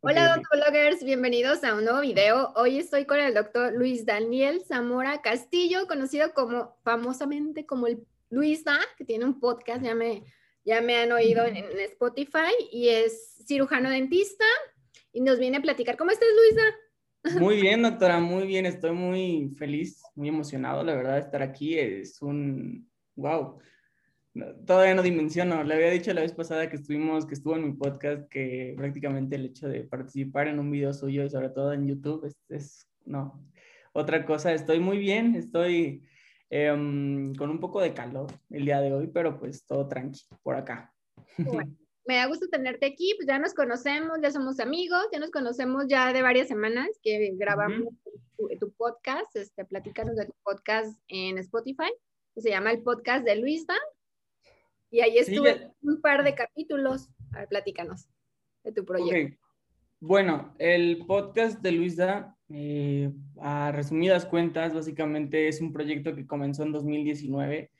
Hola, odontólogos, bienvenidos a un nuevo video. Hoy estoy con el doctor Luis Daniel Zamora Castillo, conocido como famosamente como el Luis Da, que tiene un podcast, ya me, ya me han oído en, Spotify, y es cirujano dentista, y nos viene a platicar. ¿Cómo estás, Luisa? Muy bien, doctora, muy bien. Estoy muy feliz, muy emocionado, la verdad, de estar aquí. Es un, wow, todavía no dimensiono. Le había dicho la vez pasada que estuvimos, que estuvo en mi podcast, que prácticamente el hecho de participar en un video suyo y sobre todo en YouTube es, es no, otra cosa. Estoy muy bien, estoy em, con un poco de calor el día de hoy, pero pues todo tranquilo por acá. me da gusto tenerte aquí, pues ya nos conocemos, ya somos amigos, ya nos conocemos ya de varias semanas que grabamos tu, podcast, este, platícanos de tu podcast en Spotify, que se llama el podcast de Luisa, y ahí estuve un par de capítulos. A ver, platícanos de tu proyecto. Bueno, el podcast de Luisa, eh, a resumidas cuentas, básicamente es un proyecto que comenzó en 2019.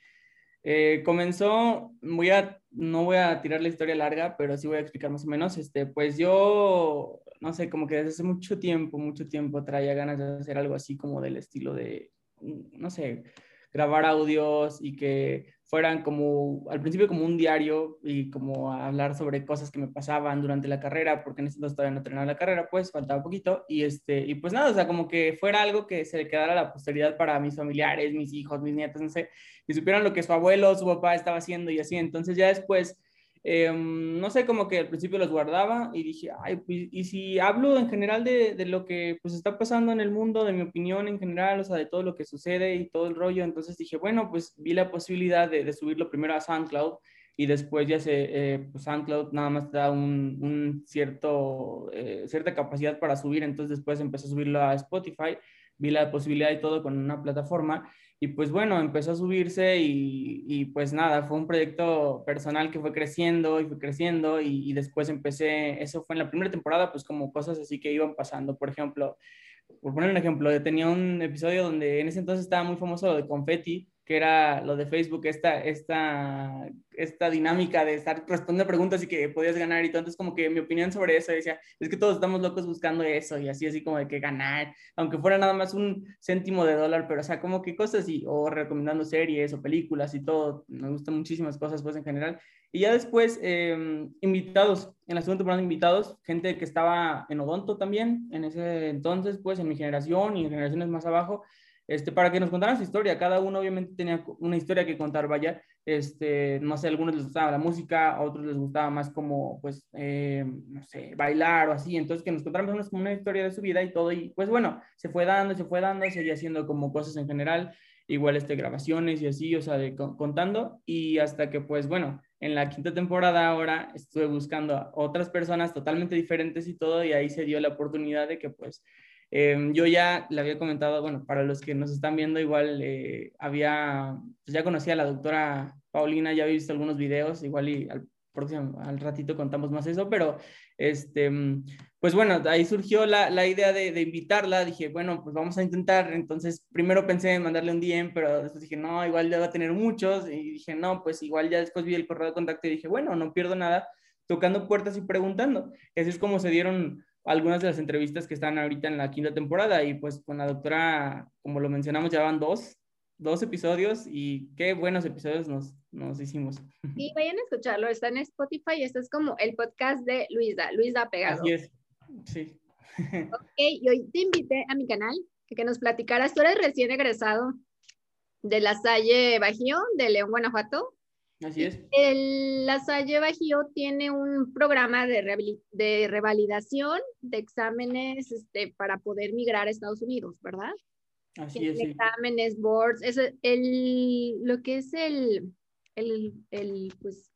Eh, comenzó, voy a, no voy a tirar la historia larga, pero sí voy a explicar más o menos. Este, pues yo, no sé, como que desde hace mucho tiempo, mucho tiempo traía ganas de hacer algo así como del estilo de, no sé, grabar audios y que fueran como, al principio como un diario y como hablar sobre cosas que me pasaban durante la carrera, porque en ese entonces todavía no terminaba la carrera, pues faltaba poquito, y, este, y pues nada, o sea, como que fuera algo que se le quedara a la posteridad para mis familiares, mis hijos, mis nietos, no sé, y supieran lo que su abuelo, su papá estaba haciendo y así, entonces ya después Em, no sé, como que al principio los guardaba y dije, ay, pues, y si hablo en general de, de, lo que pues está pasando en el mundo, de mi opinión en general, o sea, de todo lo que sucede y todo el rollo, entonces dije, bueno, pues vi la posibilidad de, subirlo primero a SoundCloud y después ya se, eh, pues SoundCloud nada más te da un, un cierto, eh, cierta capacidad para subir, entonces después empecé a subirlo a Spotify, vi la posibilidad y todo con una plataforma y pues bueno, empezó a subirse y, y, pues nada, fue un proyecto personal que fue creciendo y fue creciendo y, y, después empecé, eso fue en la primera temporada, pues como cosas así que iban pasando. Por ejemplo, por poner un ejemplo, tenía un episodio donde en ese entonces estaba muy famoso lo de confetti que era lo de Facebook, esta, esta, esta dinámica de estar respondiendo preguntas y que podías ganar y todo. Entonces, como que mi opinión sobre eso decía, es que todos estamos locos buscando eso y así, así como de que ganar, aunque fuera nada más un céntimo de dólar, pero o sea, como que cosas y, o recomendando series o películas y todo. Me gustan muchísimas cosas, pues, en general. Y ya después, em, invitados, en la segunda temporada, invitados, gente que estaba en Odonto también, en ese entonces, pues, en mi generación y en generaciones más abajo este, para que nos contaran su historia. Cada uno obviamente tenía una historia que contar, vaya. Este, no sé, a algunos les gustaba la música, a otros les gustaba más como, pues, eh, no sé, bailar o así. Entonces, que nos contaran como una historia de su vida y todo. Y pues bueno, se fue dando, se fue dando, seguía haciendo como cosas en general, igual este, grabaciones y así, o sea, contando. Y hasta que, pues bueno, en la quinta temporada ahora estuve buscando a otras personas totalmente diferentes y todo, y ahí se dio la oportunidad de que, pues, Em, yo ya le había comentado, bueno, para los que nos están viendo, igual eh, había, pues ya conocía a la doctora Paulina, ya había visto algunos videos, igual y al próximo, al ratito contamos más eso, pero este, pues bueno, ahí surgió la, la idea de, de, invitarla, dije, bueno, pues vamos a intentar, entonces primero pensé en mandarle un DM, pero después dije, no, igual ya va a tener muchos, y dije, no, pues igual ya después vi el correo de contacto y dije, bueno, no pierdo nada tocando puertas y preguntando. Así es como se dieron algunas de las entrevistas que están ahorita en la quinta temporada y pues con la doctora, como lo mencionamos, ya van dos, dos episodios y qué buenos episodios nos, nos hicimos. Sí, vayan a escucharlo, está en Spotify, este es como el podcast de Luisa, Luisa Pegado. Así es, sí. Ok, y hoy te invité a mi canal, que, que nos platicaras, tú eres recién egresado de la Salle Bajío de León, Guanajuato, Así es. El, la Salle Bajío tiene un programa de, de revalidación de exámenes este, para poder migrar a Estados Unidos, ¿verdad? Así es. Exámenes, boards, es el, lo que es el, el, el, pues,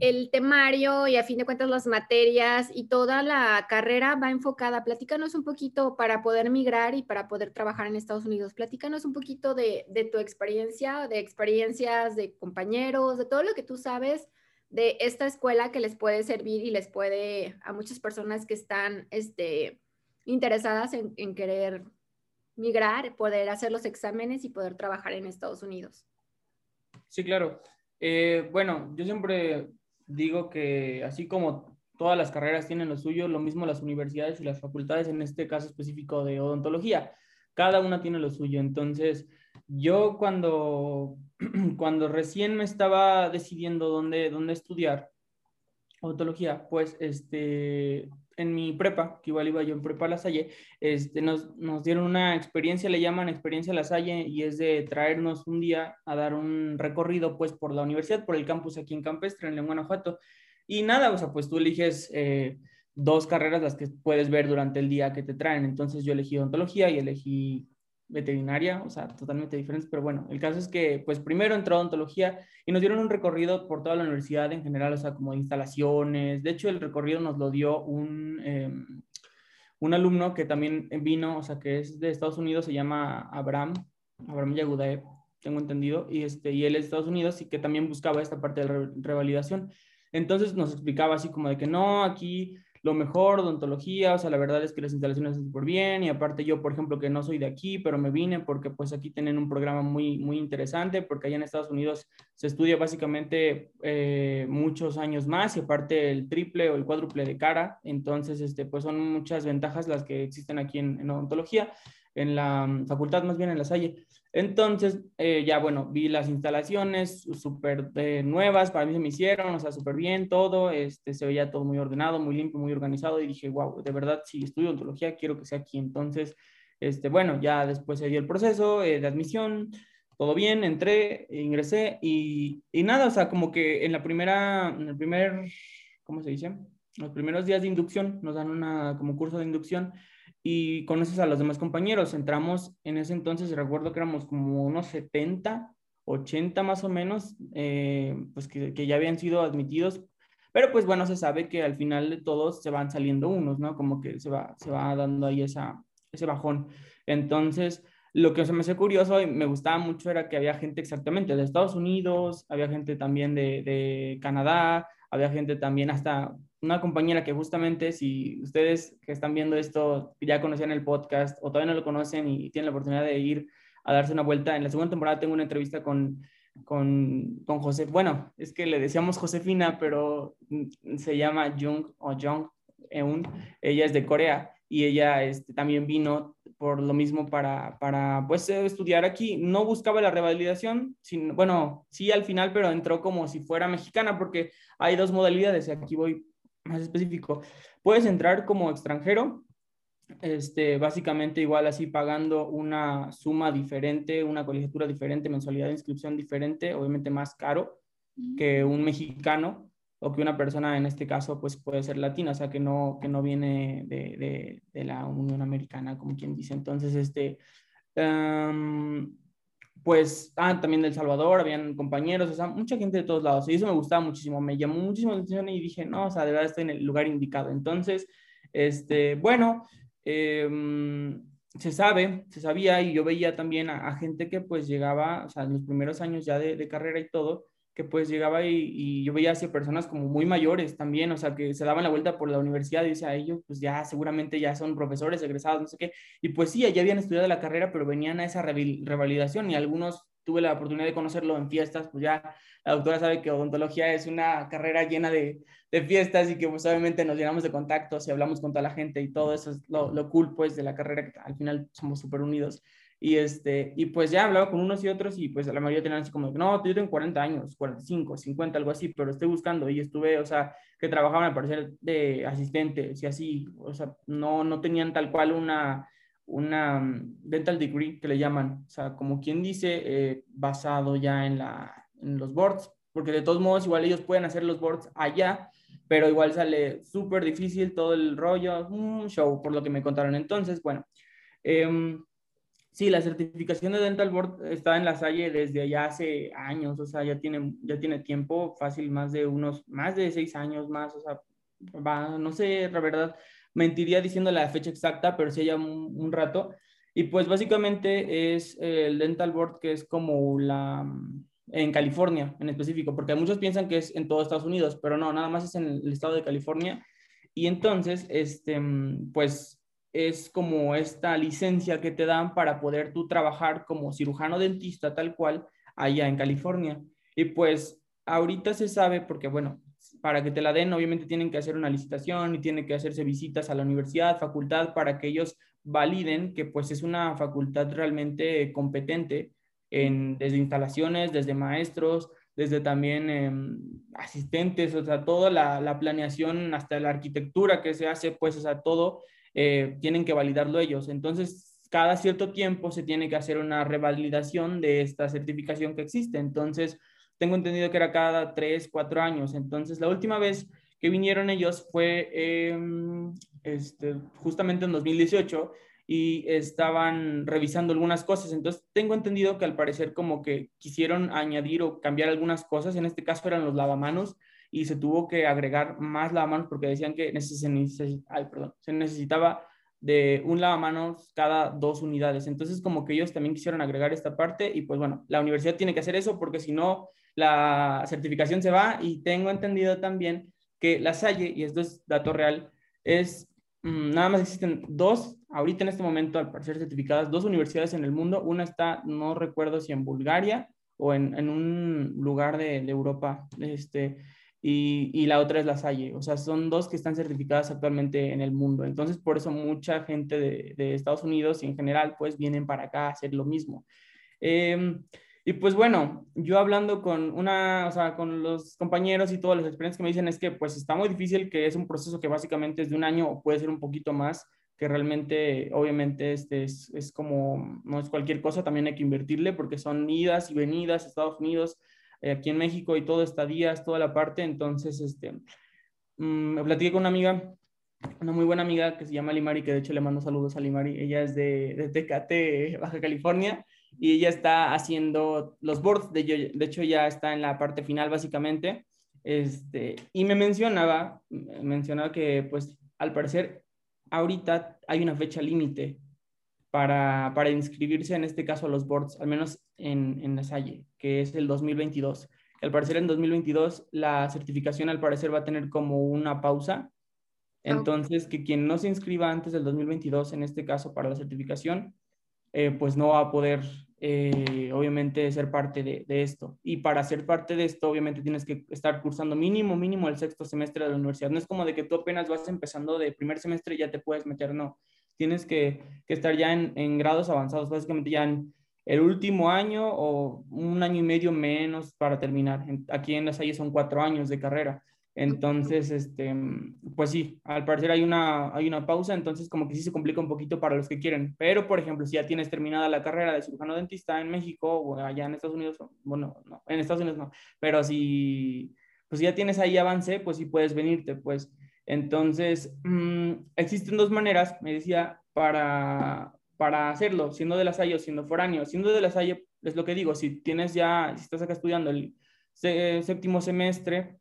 el temario y a fin de cuentas las materias y toda la carrera va enfocada. Platícanos un poquito para poder migrar y para poder trabajar en Estados Unidos. Platícanos un poquito de, de tu experiencia, de experiencias de compañeros, de todo lo que tú sabes de esta escuela que les puede servir y les puede a muchas personas que están este, interesadas en, querer migrar, poder hacer los exámenes y poder trabajar en Estados Unidos. Sí, claro. Eh, bueno, yo siempre digo que así como todas las carreras tienen lo suyo, lo mismo las universidades y las facultades, en este caso específico de odontología, cada una tiene lo suyo. Entonces, yo cuando, cuando recién me estaba decidiendo dónde, dónde estudiar odontología, pues este, en mi prepa, que igual iba yo en prepa La Salle, este, nos, nos dieron una experiencia, le llaman experiencia La Salle, y es de traernos un día a dar un recorrido pues por la universidad, por el campus aquí en Campestre, en Guanajuato. Y nada, o sea, pues tú eliges eh, dos carreras las que puedes ver durante el día que te traen. Entonces yo elegí odontología y elegí veterinaria, o sea, totalmente diferentes, pero bueno, el caso es que, pues primero entró odontología y nos dieron un recorrido por toda la universidad en general, o sea, como instalaciones, de hecho el recorrido nos lo dio un, em, un alumno que también vino, o sea, que es de Estados Unidos, se llama Abraham, Abraham Yagudaev, tengo entendido, y, este, y él es de Estados Unidos y que también buscaba esta parte de revalidación. Entonces nos explicaba así como de que no, aquí lo mejor, odontología, o sea, la verdad es que las instalaciones están súper bien y aparte yo, por ejemplo, que no soy de aquí, pero me vine porque pues aquí tienen un programa muy, muy interesante porque allá en Estados Unidos se estudia básicamente eh, muchos años más y aparte el triple o el cuádruple de cara, entonces, este, pues son muchas ventajas las que existen aquí en, en odontología, en la mm, facultad más bien en la Salle. Entonces, eh, ya bueno, vi las instalaciones súper eh, nuevas, para mí se me hicieron, o sea, súper bien todo, este, se veía todo muy ordenado, muy limpio, muy organizado y dije, wow, de verdad, si estudio ontología, quiero que sea aquí. Entonces, este, bueno, ya después se dio el proceso eh, de admisión, todo bien, entré, ingresé y, y, nada, o sea, como que en la primera, en el primer, ¿cómo se dice? Los primeros días de inducción nos dan una, como curso de inducción y conoces a los demás compañeros. Entramos en ese entonces, recuerdo que éramos como unos 70, 80 más o menos, eh, pues que, que, ya habían sido admitidos. Pero pues bueno, se sabe que al final de todos se van saliendo unos, ¿no? Como que se va, se va dando ahí esa, ese bajón. Entonces, lo que se me hace curioso y me gustaba mucho era que había gente exactamente de Estados Unidos, había gente también de, de Canadá, había gente también hasta una compañera que justamente si ustedes que están viendo esto ya conocían el podcast o todavía no lo conocen y tienen la oportunidad de ir a darse una vuelta, en la segunda temporada tengo una entrevista con, con, con José, bueno, es que le decíamos Josefina, pero se llama Jung o Jung Eun, ella es de Corea y ella este, también vino por lo mismo para, para pues estudiar aquí. No buscaba la revalidación, sino, bueno, sí al final, pero entró como si fuera mexicana porque hay dos modalidades, aquí voy más específico. Puedes entrar como extranjero, este, básicamente igual así pagando una suma diferente, una colegiatura diferente, mensualidad de inscripción diferente, obviamente más caro que un mexicano o que una persona en este caso pues puede ser latina, o sea que no, que no viene de, de, de la Unión Americana, como quien dice. Entonces, este, um, pues, ah, también del Salvador, habían compañeros, o sea, mucha gente de todos lados, y eso me gustaba muchísimo, me llamó muchísimo la atención y dije, no, o sea, de verdad estoy en el lugar indicado. Entonces, este, bueno, eh, se sabe, se sabía, y yo veía también a, gente que pues llegaba, o sea, en los primeros años ya de, de carrera y todo, que pues llegaba y, yo veía hacia personas como muy mayores también, o sea, que se daban la vuelta por la universidad y decía, ellos pues ya seguramente ya son profesores, egresados, no sé qué, y pues sí, ya habían estudiado la carrera, pero venían a esa revalidación y algunos tuve la oportunidad de conocerlo en fiestas, pues ya la doctora sabe que odontología es una carrera llena de, de fiestas y que pues obviamente nos llenamos de contactos y hablamos con toda la gente y todo eso es lo, lo cool pues de la carrera, que al final somos súper unidos. Y, este, y pues ya hablaba con unos y otros y pues la mayoría tenían así como, no, yo tengo 40 años, 45, 50, algo así, pero estoy buscando y estuve, o sea, que trabajaban al parecer de asistentes y así, o sea, no, no tenían tal cual una, una mm, dental degree que le llaman, o sea, como quien dice, eh, basado ya en, la, en los boards, porque de todos modos igual ellos pueden hacer los boards allá, pero igual sale súper difícil todo el rollo, un show, por lo que me contaron. Entonces, bueno, eh, Sí, la certificación de Dental Board está en la Salle desde ya hace años, o sea, ya tiene, ya tiene tiempo, fácil, más de unos, más de seis años más, o sea, va, no sé, la verdad, mentiría diciendo la fecha exacta, pero sí ya un, un rato. Y pues básicamente es el Dental Board que es como la, en California en específico, porque muchos piensan que es en todo Estados Unidos, pero no, nada más es en el estado de California. Y entonces, este, pues es como esta licencia que te dan para poder tú trabajar como cirujano dentista tal cual allá en California. Y pues ahorita se sabe, porque bueno, para que te la den, obviamente tienen que hacer una licitación y tienen que hacerse visitas a la universidad, facultad, para que ellos validen que pues es una facultad realmente competente en, desde instalaciones, desde maestros, desde también em, asistentes, o sea, toda la, planeación, hasta la arquitectura que se hace, pues, o sea, todo eh, tienen que validarlo ellos. Entonces, cada cierto tiempo se tiene que hacer una revalidación de esta certificación que existe. Entonces, tengo entendido que era cada tres, cuatro años. Entonces, la última vez que vinieron ellos fue em, este, justamente en 2018 y estaban revisando algunas cosas. Entonces, tengo entendido que al parecer como que quisieron añadir o cambiar algunas cosas. En este caso eran los lavamanos y se tuvo que agregar más lavamanos porque decían que se necesitaba de un lavamanos cada dos unidades. Entonces, como que ellos también quisieron agregar esta parte y pues bueno, la universidad tiene que hacer eso porque si no, la certificación se va y tengo entendido también que la Salle, y esto es dato real, es mm, nada más existen dos, ahorita en este momento, al parecer certificadas, dos universidades en el mundo. Una está, no recuerdo si en Bulgaria o en, en un lugar de, de Europa, este, y, y, la otra es la Salle. O sea, son dos que están certificadas actualmente en el mundo. Entonces, por eso mucha gente de, de Estados Unidos y en general, pues vienen para acá a hacer lo mismo. Eh, y pues bueno, yo hablando con una, o sea, con los compañeros y todas las experiencias que me dicen es que pues está muy difícil, que es un proceso que básicamente es de un año o puede ser un poquito más, que realmente obviamente este es, es como, no es cualquier cosa, también hay que invertirle porque son idas y venidas Estados Unidos, aquí en México y todo estadías, toda la parte, entonces este, mm, me platiqué con una amiga una muy buena amiga que se llama Limari, que de hecho le mando saludos a Limari. Ella es de, de Tecate, Baja California, y ella está haciendo los boards, de, de hecho ya está en la parte final básicamente, este, y me mencionaba, mencionaba que pues al parecer ahorita hay una fecha límite para, para, inscribirse en este caso a los boards, al menos en, en la Salle, que es el 2022. Al parecer en 2022 la certificación al parecer va a tener como una pausa. Entonces, que quien no se inscriba antes del 2022, en este caso para la certificación, eh, pues no va a poder, eh, obviamente, ser parte de, esto. Y para ser parte de esto, obviamente, tienes que estar cursando mínimo, mínimo el sexto semestre de la universidad. No es como de que tú apenas vas empezando de primer semestre y ya te puedes meter, no. Tienes que, estar ya en, grados avanzados, básicamente ya en el último año o un año y medio menos para terminar. Aquí en las Salle son cuatro años de carrera. Entonces, este, pues sí, al parecer hay una, hay una pausa, entonces como que sí se complica un poquito para los que quieren. Pero, por ejemplo, si ya tienes terminada la carrera de cirujano dentista en México o allá en Estados Unidos, bueno, no, en Estados Unidos no, pero si pues ya tienes ahí avance, pues sí puedes venirte, pues. Entonces, mm, existen dos maneras, me decía, para, para hacerlo, siendo de la Salle o siendo foráneo. Siendo de la Salle, es lo que digo, si tienes ya, si estás acá estudiando el séptimo semestre,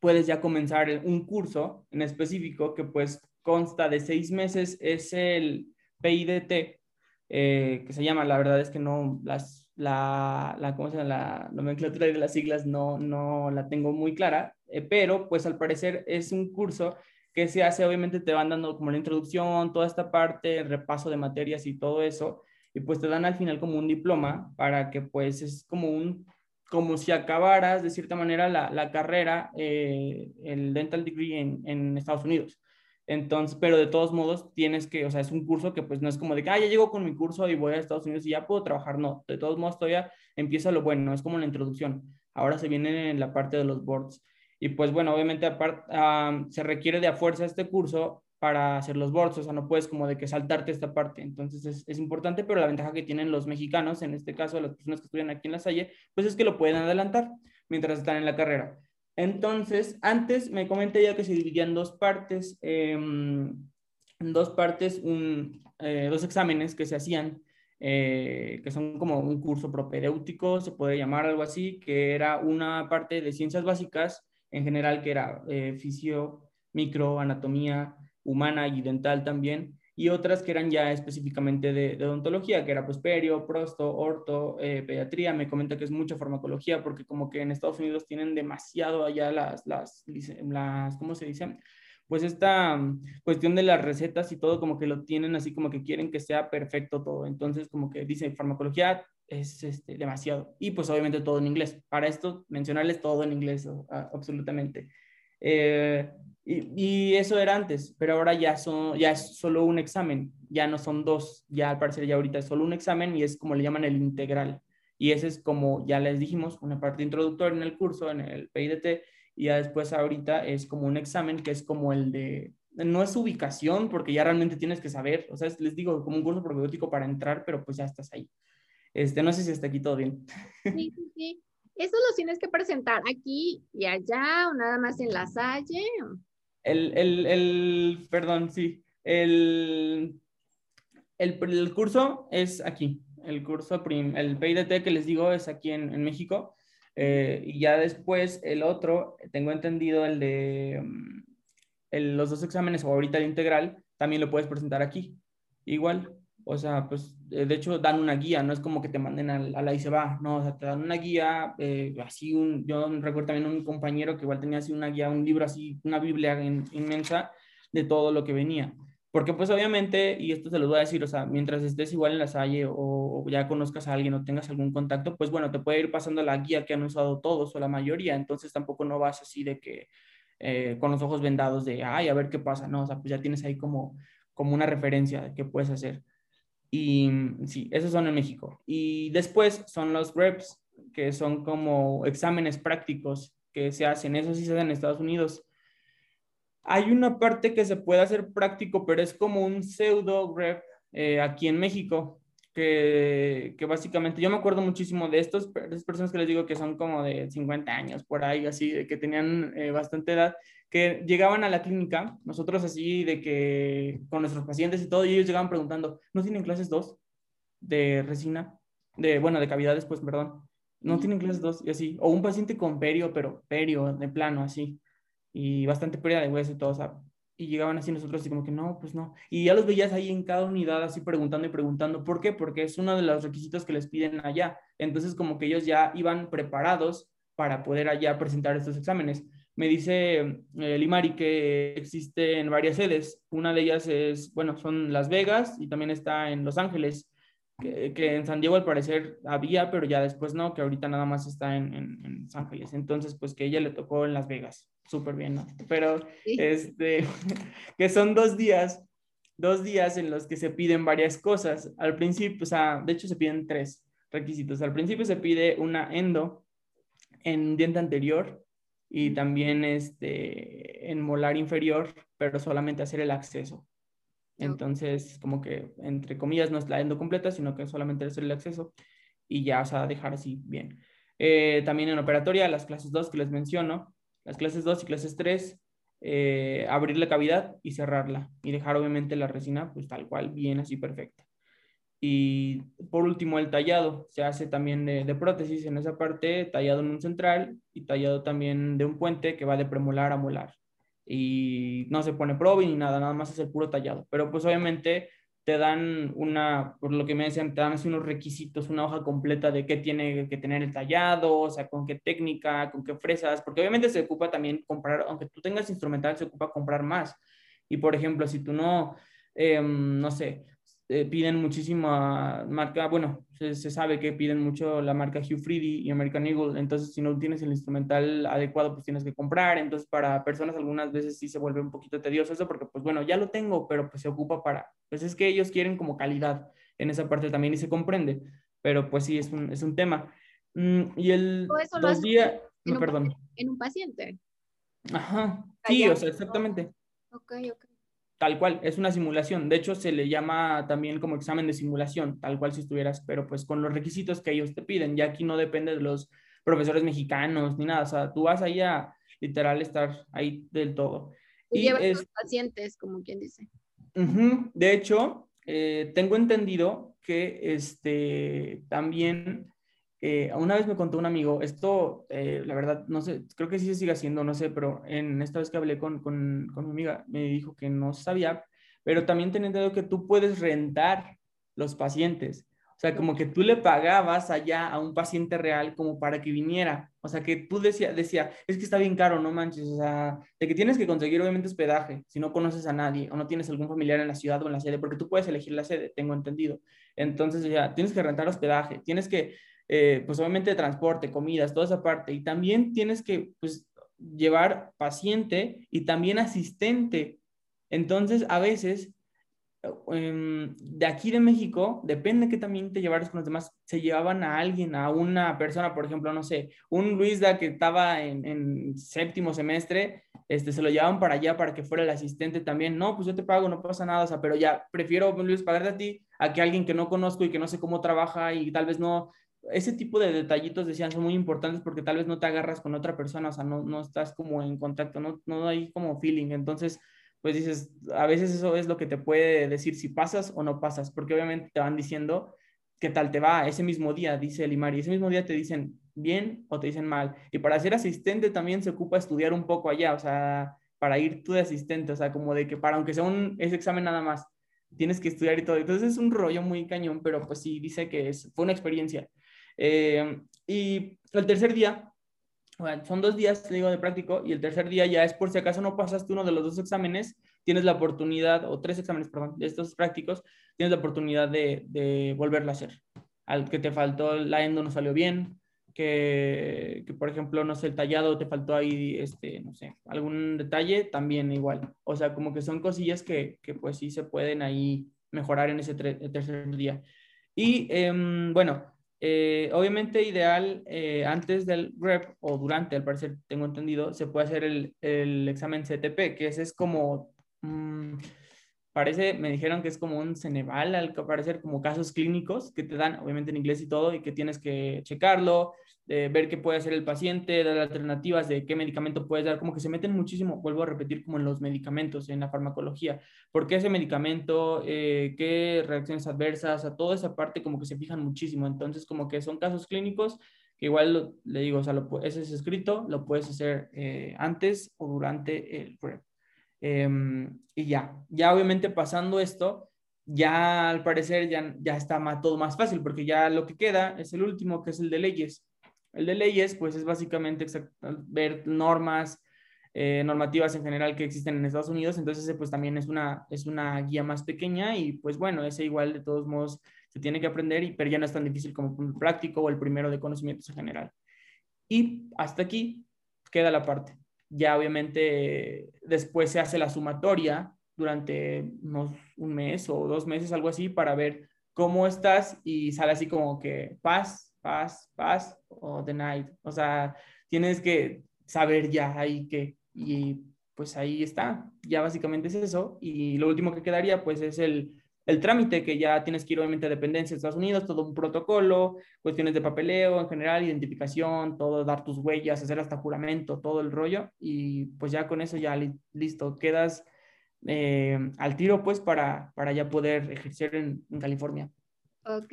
puedes ya comenzar un curso en específico que pues consta de seis meses, es el PIDT, eh, que se llama, la verdad es que no, las, la, la, ¿cómo se llama? la nomenclatura de las siglas no, no la tengo muy clara, eh, pero pues al parecer es un curso que se hace, obviamente te van dando como la introducción, toda esta parte, el repaso de materias y todo eso, y pues te dan al final como un diploma para que pues es como un como si acabaras de cierta manera la, la carrera, eh, el dental degree en, en, Estados Unidos. Entonces, pero de todos modos tienes que, o sea, es un curso que pues no es como de que, ah, ya llego con mi curso y voy a Estados Unidos y ya puedo trabajar. No, de todos modos todavía empieza lo bueno, es como la introducción. Ahora se viene en la parte de los boards. Y pues bueno, obviamente aparte, se requiere de a fuerza este curso para hacer los boards, o sea, no puedes como de que saltarte esta parte, entonces es, es, importante, pero la ventaja que tienen los mexicanos, en este caso las personas que estudian aquí en la Salle, pues es que lo pueden adelantar mientras están en la carrera. Entonces, antes me comenté ya que se dividía en dos partes, en dos partes, un, eh, dos exámenes que se hacían, eh, que son como un curso propedéutico, se puede llamar algo así, que era una parte de ciencias básicas, en general, que era eh, fisio, micro, anatomía, humana y dental también, y otras que eran ya específicamente de, odontología, que era pues perio, prosto, orto, eh, pediatría. Me comenta que es mucha farmacología porque como que en Estados Unidos tienen demasiado allá las, las, las ¿cómo se dice? Pues esta mm, cuestión de las recetas y todo como que lo tienen así como que quieren que sea perfecto todo. Entonces como que dice farmacología es este, demasiado. Y pues obviamente todo en inglés. Para esto mencionarles todo en inglés absolutamente. Eh, y, eso era antes, pero ahora ya, son, ya es solo un examen, ya no son dos, ya al parecer ya ahorita es solo un examen y es como le llaman el integral. Y ese es como ya les dijimos, una parte introductoria en el curso, en el PIDT, y ya después ahorita es como un examen que es como el de, no es ubicación porque ya realmente tienes que saber, o sea, les digo, como un curso probiótico para entrar, pero pues ya estás ahí. Este, no sé si está aquí todo bien. Sí, sí, sí. Eso lo tienes que presentar aquí y allá o nada más en la Salle. El, el, el perdón, sí. El, el, el, curso es aquí. El curso, prim, el PIDT que les digo es aquí en, en México. Eh, y ya después el otro, tengo entendido el de mm, el, los dos exámenes o ahorita el integral, también lo puedes presentar aquí. Igual. O sea, pues eh, de hecho dan una guía, no es como que te manden a, la y se va, no, o sea, te dan una guía, eh, así un, yo recuerdo también un compañero que igual tenía así una guía, un libro así, una Biblia inmensa de todo lo que venía. Porque pues obviamente, y esto te lo voy a decir, o sea, mientras estés igual en la salle o, o, ya conozcas a alguien o tengas algún contacto, pues bueno, te puede ir pasando la guía que han usado todos o la mayoría, entonces tampoco no vas así de que eh, con los ojos vendados de, ay, a ver qué pasa, no, o sea, pues ya tienes ahí como, como una referencia de qué puedes hacer. Y sí, esos son en México. Y después son los reps, que son como exámenes prácticos que se hacen. Eso sí se hace en Estados Unidos. Hay una parte que se puede hacer práctico, pero es como un pseudo rep eh, aquí en México, que, que, básicamente yo me acuerdo muchísimo de estos, estas personas que les digo que son como de 50 años, por ahí, así, que tenían eh, bastante edad, que llegaban a la clínica, nosotros así de que con nuestros pacientes y todo, y ellos llegaban preguntando, ¿no tienen clases 2 de resina? De, bueno, de cavidades, pues, perdón. No tienen clases 2 y así. O un paciente con perio, pero perio, de plano, así. Y bastante pérdida de hueso y todo, o sea, y llegaban así nosotros así como que no, pues no. Y ya los veías ahí en cada unidad así preguntando y preguntando. ¿Por qué? Porque es uno de los requisitos que les piden allá. Entonces como que ellos ya iban preparados para poder allá presentar estos exámenes. Me dice eh, Limari que existe en varias sedes. Una de ellas es, bueno, son Las Vegas y también está en Los Ángeles, que, que en San Diego al parecer había, pero ya después no, que ahorita nada más está en, en, en Los Ángeles. Entonces, pues que ella le tocó en Las Vegas. Súper bien, ¿no? Pero, este, que son dos días, dos días en los que se piden varias cosas. Al principio, o sea, de hecho se piden tres requisitos. Al principio se pide una endo en diente anterior, y también este, en molar inferior, pero solamente hacer el acceso. Entonces, como que, entre comillas, no es la endo completa, sino que solamente hacer el acceso y ya, o sea, dejar así bien. Eh, también en operatoria, las clases 2 que les menciono, las clases 2 y clases 3, eh, abrir la cavidad y cerrarla y dejar obviamente la resina pues tal cual, bien así perfecta. Y por último, el tallado. Se hace también de, prótesis en esa parte, tallado en un central y tallado también de un puente que va de premolar a molar. Y no se pone probe ni nada, nada más es el puro tallado. Pero pues obviamente te dan una, por lo que me decían, te dan así unos requisitos, una hoja completa de qué tiene que tener el tallado, o sea, con qué técnica, con qué fresas, porque obviamente se ocupa también comprar, aunque tú tengas instrumental, se ocupa comprar más. Y por ejemplo, si tú no, em, no sé, eh, piden muchísima marca, bueno, se, sabe que piden mucho la marca Hugh Freedy y American Eagle, entonces si no tienes el instrumental adecuado, pues tienes que comprar, entonces para personas algunas veces sí se vuelve un poquito tedioso eso, porque pues bueno, ya lo tengo, pero pues se ocupa para, pues es que ellos quieren como calidad en esa parte también y se comprende, pero pues sí, es un, es un tema. Mm, y el dos días, no, perdón. En un paciente. Ajá, sí, o sea, exactamente. Ok, ok. Tal cual, es una simulación. De hecho, se le llama también como examen de simulación, tal cual si estuvieras, pero pues con los requisitos que ellos te piden. Ya aquí no depende de los profesores mexicanos ni nada. O sea, tú vas ahí a literal estar ahí del todo. Y, llevas es, pacientes, como quien dice. de hecho, eh, tengo entendido que este, también eh, una vez me contó un amigo, esto, eh, la verdad, no sé, creo que sí se sigue haciendo, no sé, pero en esta vez que hablé con, con, con mi amiga, me dijo que no sabía, pero también tenía entendido que tú puedes rentar los pacientes. O sea, como que tú le pagabas allá a un paciente real como para que viniera. O sea, que tú decía, decía, es que está bien caro, no manches. O sea, de que tienes que conseguir obviamente hospedaje si no conoces a nadie o no tienes algún familiar en la ciudad o en la sede, porque tú puedes elegir la sede, tengo entendido. Entonces, ya, tienes que rentar hospedaje, tienes que eh, pues obviamente transporte, comidas, toda esa parte. Y también tienes que, pues llevar paciente y también asistente. Entonces, a veces Em, de aquí de México, depende que también te llevaras con los demás, se llevaban a alguien, a una persona, por ejemplo, no sé, un Luisda que estaba en, séptimo semestre, este, se lo llevaban para allá para que fuera el asistente también. No, pues yo te pago, no pasa nada, o sea, pero ya prefiero, Luis, pagarte a ti a que alguien que no conozco y que no sé cómo trabaja y tal vez no, ese tipo de detallitos decían son muy importantes porque tal vez no te agarras con otra persona, o sea, no, no estás como en contacto, no, no hay como feeling. Entonces, pues dices, a veces eso es lo que te puede decir si pasas o no pasas, porque obviamente te van diciendo qué tal te va ese mismo día, dice el Imari, ese mismo día te dicen bien o te dicen mal. Y para ser asistente también se ocupa estudiar un poco allá, o sea, para ir tú de asistente, o sea, como de que para, aunque sea un, ese examen nada más, tienes que estudiar y todo. Entonces es un rollo muy cañón, pero pues sí, dice que es, fue una experiencia. Eh, y el tercer día son dos días, digo, de práctico, y el tercer día ya es por si acaso no pasaste uno de los dos exámenes, tienes la oportunidad, o tres exámenes, perdón, de estos prácticos, tienes la oportunidad de, de volverlo a hacer. Al que te faltó la endo no salió bien, que, que, por ejemplo, no sé, el tallado te faltó ahí, este, no sé, algún detalle, también igual. O sea, como que son cosillas que, que pues sí se pueden ahí mejorar en ese tercer día. Y em, bueno, eh, obviamente ideal eh, antes del REP o durante, al parecer tengo entendido, se puede hacer el, el examen CTP, que ese es como, mm, parece, me dijeron que es como un Ceneval, al parecer como casos clínicos que te dan, obviamente en inglés y todo, y que tienes que checarlo, ver qué puede hacer el paciente, dar alternativas de qué medicamento puedes dar, como que se meten muchísimo, vuelvo a repetir, como en los medicamentos, en la farmacología, por qué ese medicamento, eh, qué reacciones adversas, a toda esa parte como que se fijan muchísimo, entonces como que son casos clínicos que igual le digo, o sea, lo, ese es escrito, lo puedes hacer eh, antes o durante el PrEP. Em, y ya, ya obviamente pasando esto, ya al parecer ya, ya está todo más fácil, porque ya lo que queda es el último, que es el de leyes. El de leyes, pues es básicamente ver normas, eh, normativas en general que existen en Estados Unidos, entonces pues también es una, es una guía más pequeña y pues bueno, ese igual de todos modos se tiene que aprender, y, pero ya no es tan difícil como el práctico o el primero de conocimientos en general. Y hasta aquí queda la parte. Ya obviamente después se hace la sumatoria durante unos, un mes o dos meses, algo así, para ver cómo estás y sale así como que paz, paz, paz o denied. O sea, tienes que saber ya ahí que, y pues ahí está, ya básicamente es eso. Y lo último que quedaría pues es el, el trámite que ya tienes que ir obviamente a dependencia de Estados Unidos, todo un protocolo, cuestiones de papeleo en general, identificación, todo, dar tus huellas, hacer hasta juramento, todo el rollo. Y pues ya con eso ya listo, quedas eh, al tiro pues para, para ya poder ejercer en, en California. Ok.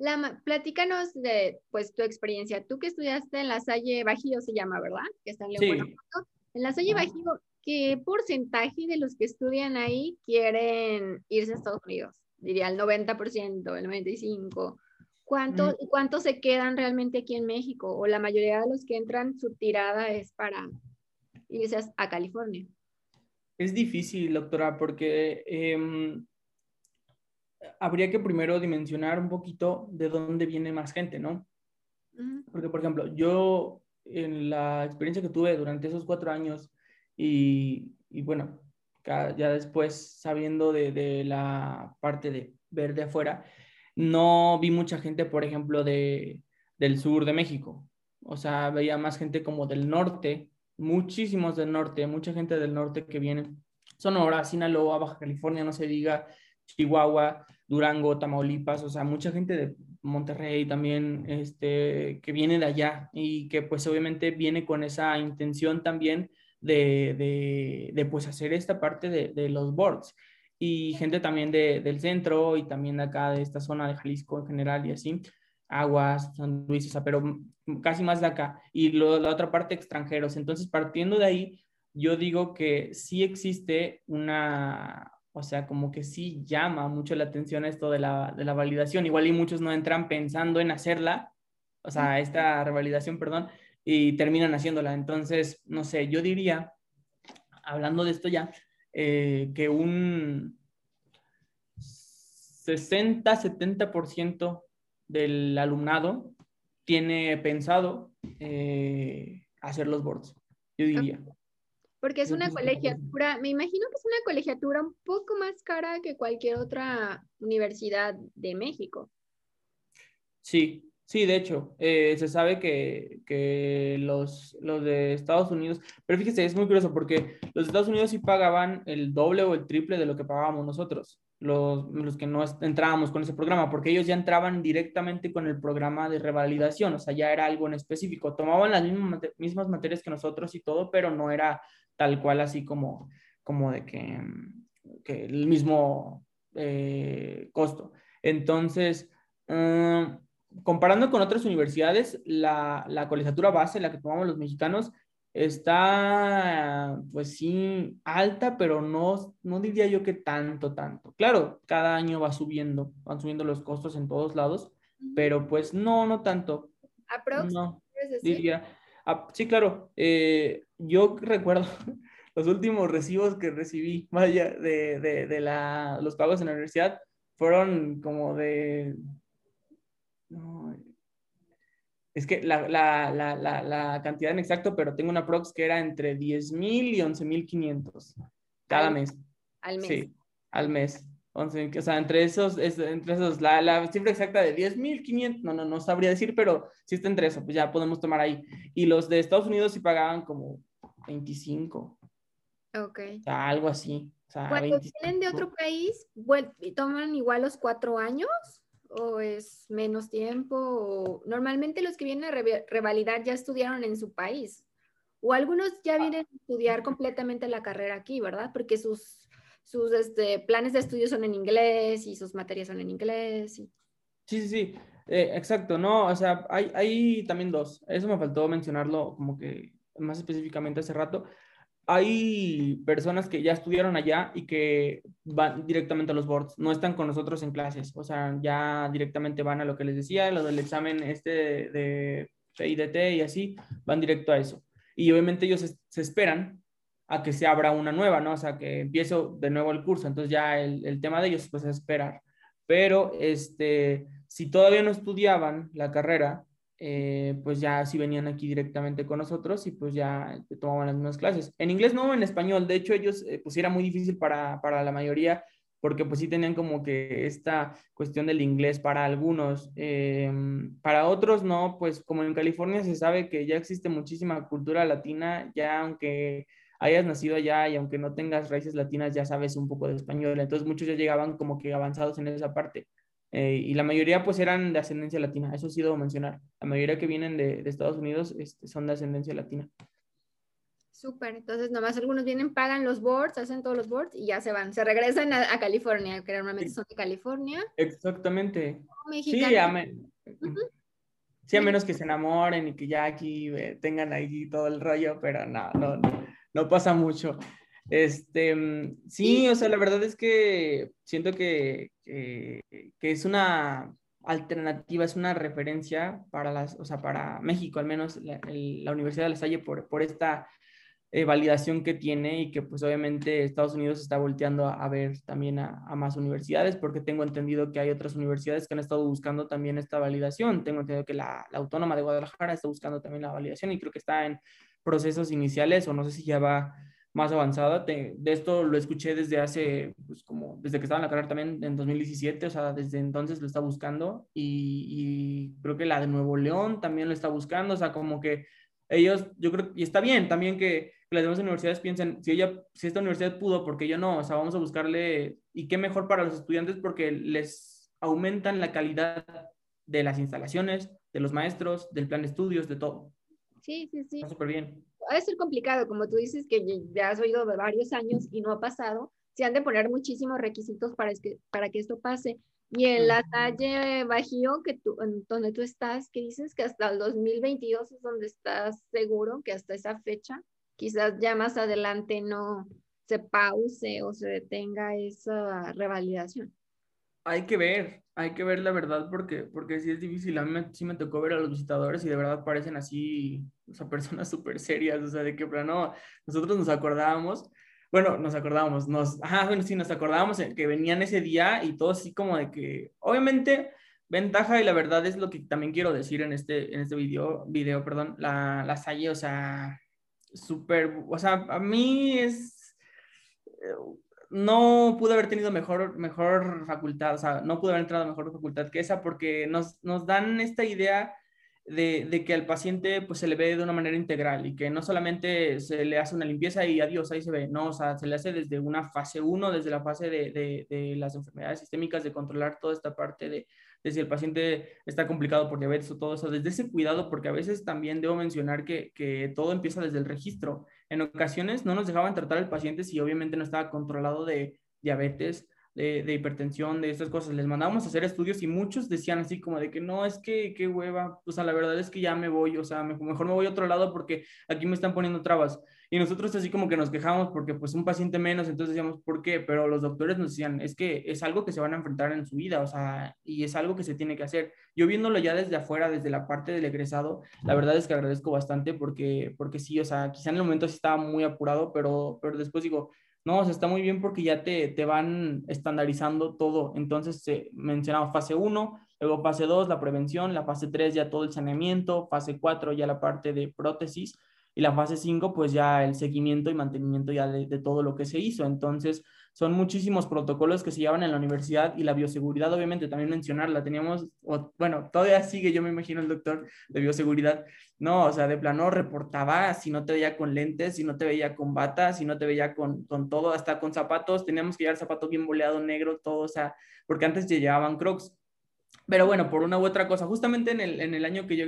La, platícanos de pues tu experiencia. Tú que estudiaste en la Salle Bajío se llama, ¿verdad? Que está en León, En la Salle Bajío, ¿qué porcentaje de los que estudian ahí quieren irse a Estados Unidos? Diría el 90%, el 95%. ¿Cuánto, mm. ¿Cuántos se quedan realmente aquí en México? O la mayoría de los que entran, su tirada es para irse a California. Es difícil, doctora, porque em, habría que primero dimensionar un poquito de dónde viene más gente, ¿no? Porque, por ejemplo, yo en la experiencia que tuve durante esos cuatro años y, y bueno, ya después sabiendo de, de, la parte de ver de afuera, no vi mucha gente, por ejemplo, de, del sur de México. O sea, veía más gente como del norte, muchísimos del norte, mucha gente del norte que viene. Sonora, Sinaloa, Baja California, no se diga, Chihuahua, Durango, Tamaulipas, o sea, mucha gente de Monterrey también, este, que viene de allá y que pues obviamente viene con esa intención también de, de, pues hacer esta parte de, de, los boards y gente también de, del centro y también de acá de esta zona de Jalisco en general y así, Aguas, San Luis, o sea, pero casi más de acá y la otra parte extranjeros. Entonces, partiendo de ahí, yo digo que sí existe una, o sea, como que sí llama mucho la atención esto de la, de la validación. Igual y muchos no entran pensando en hacerla, o sea, esta revalidación, perdón, y terminan haciéndola. Entonces, no sé, yo diría, hablando de esto ya, eh, que un 60-70% del alumnado tiene pensado eh, hacer los boards. yo diría. Porque es una colegiatura, me imagino que es una colegiatura un poco más cara que cualquier otra universidad de México. Sí, sí, de hecho, eh, se sabe que, que los, los, de Estados Unidos, pero fíjese, es muy curioso porque los de Estados Unidos sí pagaban el doble o el triple de lo que pagábamos nosotros, los, los que no entrábamos con ese programa, porque ellos ya entraban directamente con el programa de revalidación, o sea, ya era algo en específico, tomaban las mismas, mismas materias que nosotros y todo, pero no era tal cual así como, como de que, que el mismo eh, costo. Entonces, mm, comparando con otras universidades, la, la colegiatura base, la que tomamos los mexicanos, está, pues sí, alta, pero no, no diría yo que tanto, tanto. Claro, cada año va subiendo, van subiendo los costos en todos lados, pero pues no, no tanto. ¿Aprox? No, diría, Ah, sí, claro. Eh, yo recuerdo los últimos recibos que recibí, vaya, de, de, la, los pagos en la universidad fueron como de... es que la, la, la, la, cantidad en exacto, pero tengo una prox que era entre 10 mil y 11 mil 500 cada mes. Al mes. Sí, al mes. 11, o sea, entre esos, entre esos la, la cifra exacta de 10.500, no, no, no sabría decir, pero si está entre eso, pues ya podemos tomar ahí. Y los de Estados Unidos sí pagaban como 25. Ok. O sea, algo así. O sea, Cuando vienen de otro país, ¿toman igual los cuatro años? ¿O es menos tiempo? O... Normalmente los que vienen a revalidar ya estudiaron en su país. O algunos ya vienen a estudiar completamente la carrera aquí, ¿verdad? Porque sus sus este, planes de estudio son en inglés y sus materias son en inglés. Sí, sí, sí, eh, exacto, no, o sea, hay, hay también dos, eso me faltó mencionarlo como que más específicamente hace rato. Hay personas que ya estudiaron allá y que van directamente a los boards, no están con nosotros en clases, o sea, ya directamente van a lo que les decía, lo del examen este de, de IDT y así, van directo a eso. Y obviamente ellos se esperan a que se abra una nueva, ¿no? O sea, que empiezo de nuevo el curso. Entonces ya el, el tema de ellos pues es esperar. Pero este, si todavía no estudiaban la carrera, eh, pues ya sí venían aquí directamente con nosotros y pues ya tomaban las mismas clases. En inglés no, en español. De hecho, ellos eh, pues era muy difícil para, para la mayoría porque pues sí tenían como que esta cuestión del inglés para algunos. Em, para otros no, pues como en California se sabe que ya existe muchísima cultura latina, ya aunque hayas nacido allá y aunque no tengas raíces latinas, ya sabes un poco de español. Entonces muchos ya llegaban como que avanzados en esa parte. Eh, y la mayoría pues eran de ascendencia latina, eso sí debo mencionar. La mayoría que vienen de, de Estados Unidos este, son de ascendencia latina. Súper, entonces nomás algunos vienen, pagan los boards, hacen todos los boards y ya se van, se regresan a, California, que normalmente son de California. Exactamente. Sí, a, sí, a menos que se enamoren y que ya aquí eh, tengan ahí todo el rollo, pero no, no, no no pasa mucho. Este, mm, sí, o sea, la verdad es que siento que, que, es una alternativa, es una referencia para las, o sea, para México, al menos la, Universidad de La Salle por, por esta eh, validación que tiene y que pues obviamente Estados Unidos está volteando a, ver también a, a, más universidades porque tengo entendido que hay otras universidades que han estado buscando también esta validación. Tengo entendido que la, la Autónoma de Guadalajara está buscando también la validación y creo que está en procesos iniciales o no sé si ya va más avanzada. de esto lo escuché desde hace, pues como desde que estaba en la carrera también en 2017, o sea, desde entonces lo está buscando y, creo que la de Nuevo León también lo está buscando, o sea, como que ellos, yo creo, y está bien también que, las demás universidades piensen, si ella, si esta universidad pudo, porque yo no? O sea, vamos a buscarle, y qué mejor para los estudiantes porque les aumentan la calidad de las instalaciones, de los maestros, del plan de estudios, de todo. Sí, sí, sí. Súper bien. A ser complicado, como tú dices, que ya has oído de varios años y no ha pasado. Se han de poner muchísimos requisitos para que, para que esto pase. Y en la calle Bajío, que tú, donde tú estás, que dices que hasta el 2022 es donde estás seguro que hasta esa fecha, quizás ya más adelante no se pause o se detenga esa revalidación. Hay que ver, hay que ver la verdad porque, porque sí es difícil. A mí sí me tocó ver a los visitadores y de verdad parecen así, o sea, personas súper serias, o sea, de que, pero no, nosotros nos acordábamos, bueno, nos acordábamos, nos, ajá, bueno, sí, nos acordábamos que venían ese día y todo así como de que, obviamente, ventaja y la verdad es lo que también quiero decir en este, en este video, video, perdón, la, la Salle, o sea, súper, o sea, a mí es, eh, no pude haber tenido mejor, mejor facultad, o sea, no pude haber entrado a mejor facultad que esa porque nos, nos dan esta idea de, que al paciente pues se le ve de una manera integral y que no solamente se le hace una limpieza y adiós, ahí se ve, no, o sea, se le hace desde una fase 1, desde la fase de, de, las enfermedades sistémicas, de controlar toda esta parte de, de, si el paciente está complicado por diabetes o todo eso, desde ese cuidado, porque a veces también debo mencionar que, que todo empieza desde el registro. En ocasiones no nos dejaban tratar al paciente si obviamente no estaba controlado de diabetes de, hipertensión, de estas cosas. Les mandábamos a hacer estudios y muchos decían así como de que no, es que qué hueva, o sea, la verdad es que ya me voy, o sea, mejor me voy a otro lado porque aquí me están poniendo trabas. Y nosotros así como que nos quejamos porque pues un paciente menos, entonces decíamos, ¿por qué? Pero los doctores nos decían, es que es algo que se van a enfrentar en su vida, o sea, y es algo que se tiene que hacer. Yo viéndolo ya desde afuera, desde la parte del egresado, la verdad es que agradezco bastante porque, porque sí, o sea, quizá en el momento sí estaba muy apurado, pero, pero después digo, no, o sea, está muy bien porque ya te, te van estandarizando todo. Entonces, se mencionaba fase 1, luego fase 2, la prevención, la fase 3 ya todo el saneamiento, fase 4 ya la parte de prótesis y la fase 5 pues ya el seguimiento y mantenimiento ya de, todo lo que se hizo. Entonces, son muchísimos protocolos que se llevan en la universidad y la bioseguridad, obviamente, también mencionarla. Teníamos, bueno, todavía sigue, yo me imagino el doctor de bioseguridad. No, o sea, de plano reportaba si no te veía con lentes, si no te veía con batas, si no te veía con, con todo, hasta con zapatos. Teníamos que llevar zapato bien boleado, negro, todo, o sea, porque antes ya llevaban crocs. Pero bueno, por una u otra cosa, justamente en el, en el año que yo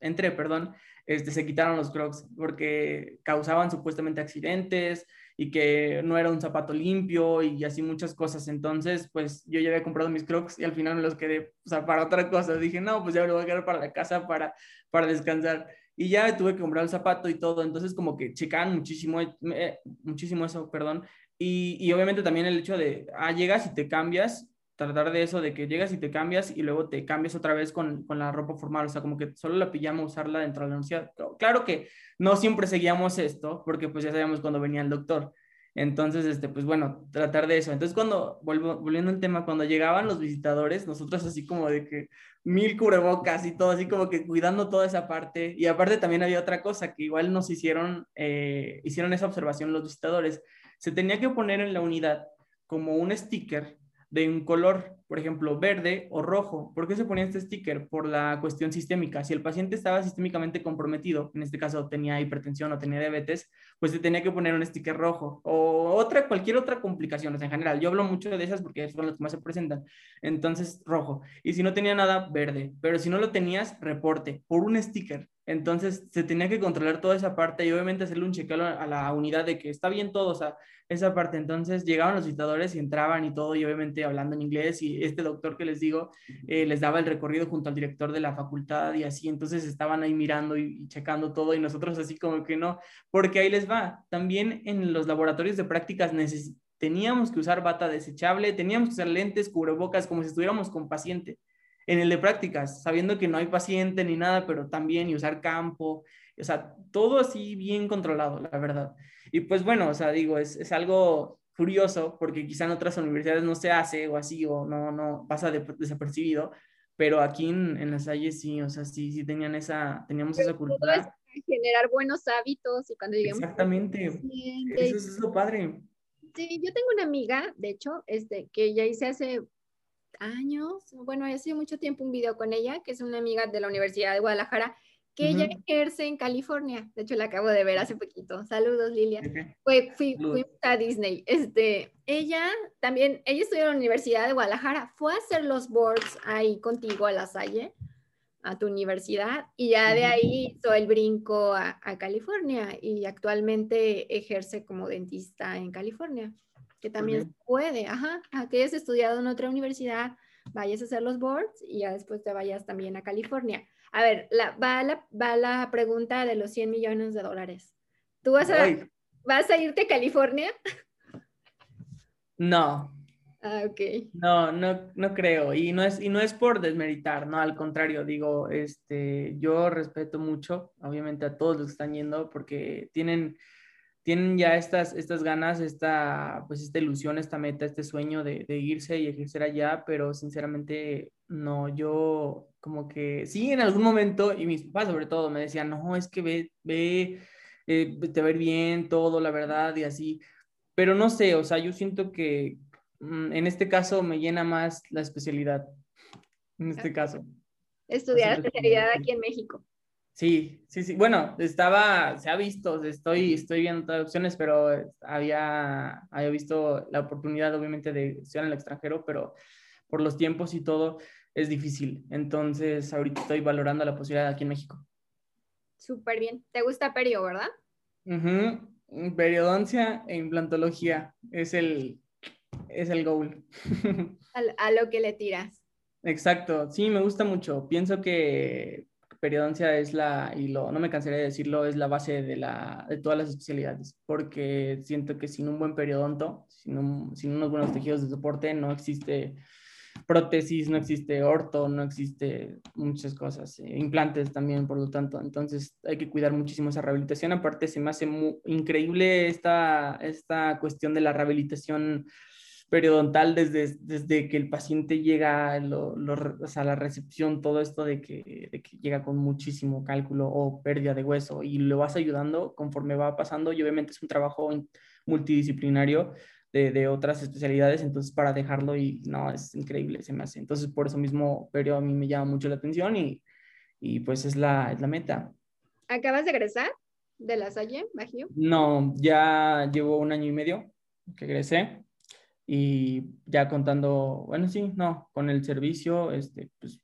entré, perdón, este, se quitaron los crocs porque causaban supuestamente accidentes, y que no era un zapato limpio y así muchas cosas. Entonces, pues yo ya había comprado mis crocs y al final me los quedé, o sea, para otra cosa. Dije, no, pues ya me lo voy a quedar para la casa para, para descansar. Y ya tuve que comprar el zapato y todo. Entonces, como que checaban muchísimo, eh, muchísimo eso, perdón. Y, y, obviamente también el hecho de, ah, llegas y te cambias, tratar de eso, de que llegas y te cambias y luego te cambias otra vez con, con la ropa formal, o sea, como que solo la pijama usarla dentro de la universidad. Claro que no siempre seguíamos esto, porque pues ya sabíamos cuando venía el doctor. Entonces, este, pues bueno, tratar de eso. Entonces, cuando, volviendo al tema, cuando llegaban los visitadores, nosotros así como de que mil cubrebocas y todo, así como que cuidando toda esa parte. Y aparte también había otra cosa que igual nos hicieron, eh, hicieron esa observación los visitadores. Se tenía que poner en la unidad como un sticker de un color, por ejemplo, verde o rojo. ¿Por qué se ponía este sticker? Por la cuestión sistémica. Si el paciente estaba sistémicamente comprometido, en este caso tenía hipertensión o tenía diabetes, pues se tenía que poner un sticker rojo o otra, cualquier otra complicación en general. Yo hablo mucho de esas porque son las que más se presentan. Entonces, rojo. Y si no tenía nada, verde. Pero si no lo tenías, reporte por un sticker. Entonces se tenía que controlar toda esa parte y obviamente hacerle un chequeo a la unidad de que está bien todo, o sea, esa parte. Entonces llegaban los visitadores y entraban y todo, y obviamente hablando en inglés, y este doctor que les digo eh, les daba el recorrido junto al director de la facultad y así, entonces estaban ahí mirando y, checando todo, y nosotros así como que no, porque ahí les va. También en los laboratorios de prácticas teníamos que usar bata desechable, teníamos que usar lentes, cubrebocas, como si estuviéramos con paciente en el de prácticas, sabiendo que no hay paciente ni nada, pero también y usar campo, o sea, todo así bien controlado, la verdad. Y pues bueno, o sea, digo, es, es algo curioso porque quizá en otras universidades no se hace o así, o no, no pasa desapercibido, pero aquí en, en las calles sí, o sea, sí, sí tenían esa, teníamos esa cultura. generar buenos hábitos y cuando lleguemos... Exactamente, eso, es lo padre. Sí, yo tengo una amiga, de hecho, este, que ya hice hace años, bueno, ha sido mucho tiempo un video con ella, que es una amiga de la Universidad de Guadalajara, que ella ejerce en California. De hecho, la acabo de ver hace poquito. Saludos, Lilia. Fue, fui, a Disney. Este, ella también, ella estudió en la Universidad de Guadalajara. Fue a hacer los boards ahí contigo a La Salle, a tu universidad, y ya de ahí hizo el brinco a, a California y actualmente ejerce como dentista en California que también puede, ajá, a que hayas estudiado en otra universidad, vayas a hacer los boards y ya después te vayas también a California. A ver, la, va, la, va la pregunta de los 100 millones de dólares. ¿Tú vas a, vas a irte a California? No. Ah, ok. No, no, no creo. Y no, es, y no es por desmeritar, no, al contrario, digo, este, yo respeto mucho, obviamente, a todos los que están yendo porque tienen tienen ya estas, estas ganas, esta, pues esta ilusión, esta meta, este sueño de, irse y ejercer allá, pero sinceramente no, yo como que sí, en algún momento, y mis papás sobre todo me decían, no, es que ve, ve eh, te ir bien, todo, la verdad, y así. Pero no sé, o sea, yo siento que mm, en este caso me llena más la especialidad, en este caso. Estudiar especialidad aquí en México. Sí, sí, sí. Bueno, estaba, se ha visto, estoy, estoy viendo todas opciones, pero había, había visto la oportunidad, obviamente, de estudiar en el extranjero, pero por los tiempos y todo es difícil. Entonces, ahorita estoy valorando la posibilidad aquí en México. Súper bien. ¿Te gusta perio, verdad? Periodoncia e implantología es el, es el goal. a lo que le tiras. Exacto, sí, me gusta mucho. Pienso que periodoncia es la, y lo, no me cansaré de decirlo, es la base de, la, de todas las especialidades, porque siento que sin un buen periodonto, sin, sin unos buenos tejidos de soporte, no existe prótesis, no existe orto, no existe muchas cosas, eh, implantes también, por lo tanto. Entonces hay que cuidar muchísimo esa rehabilitación. Aparte, se me hace increíble esta, esta cuestión de la rehabilitación periodontal desde, desde que el paciente llega a la recepción, todo esto de que, de que, llega con muchísimo cálculo o pérdida de hueso y lo vas ayudando conforme va pasando y obviamente es un trabajo multidisciplinario de, de, otras especialidades, entonces para dejarlo y no, es increíble, se me hace. Entonces por eso mismo pero a mí me llama mucho la atención y, y pues es la, es la meta. ¿Acabas de egresar de la Salle, Bajío? No, ya llevo un año y medio que egresé y ya contando, bueno, sí, no, con el servicio, este, pues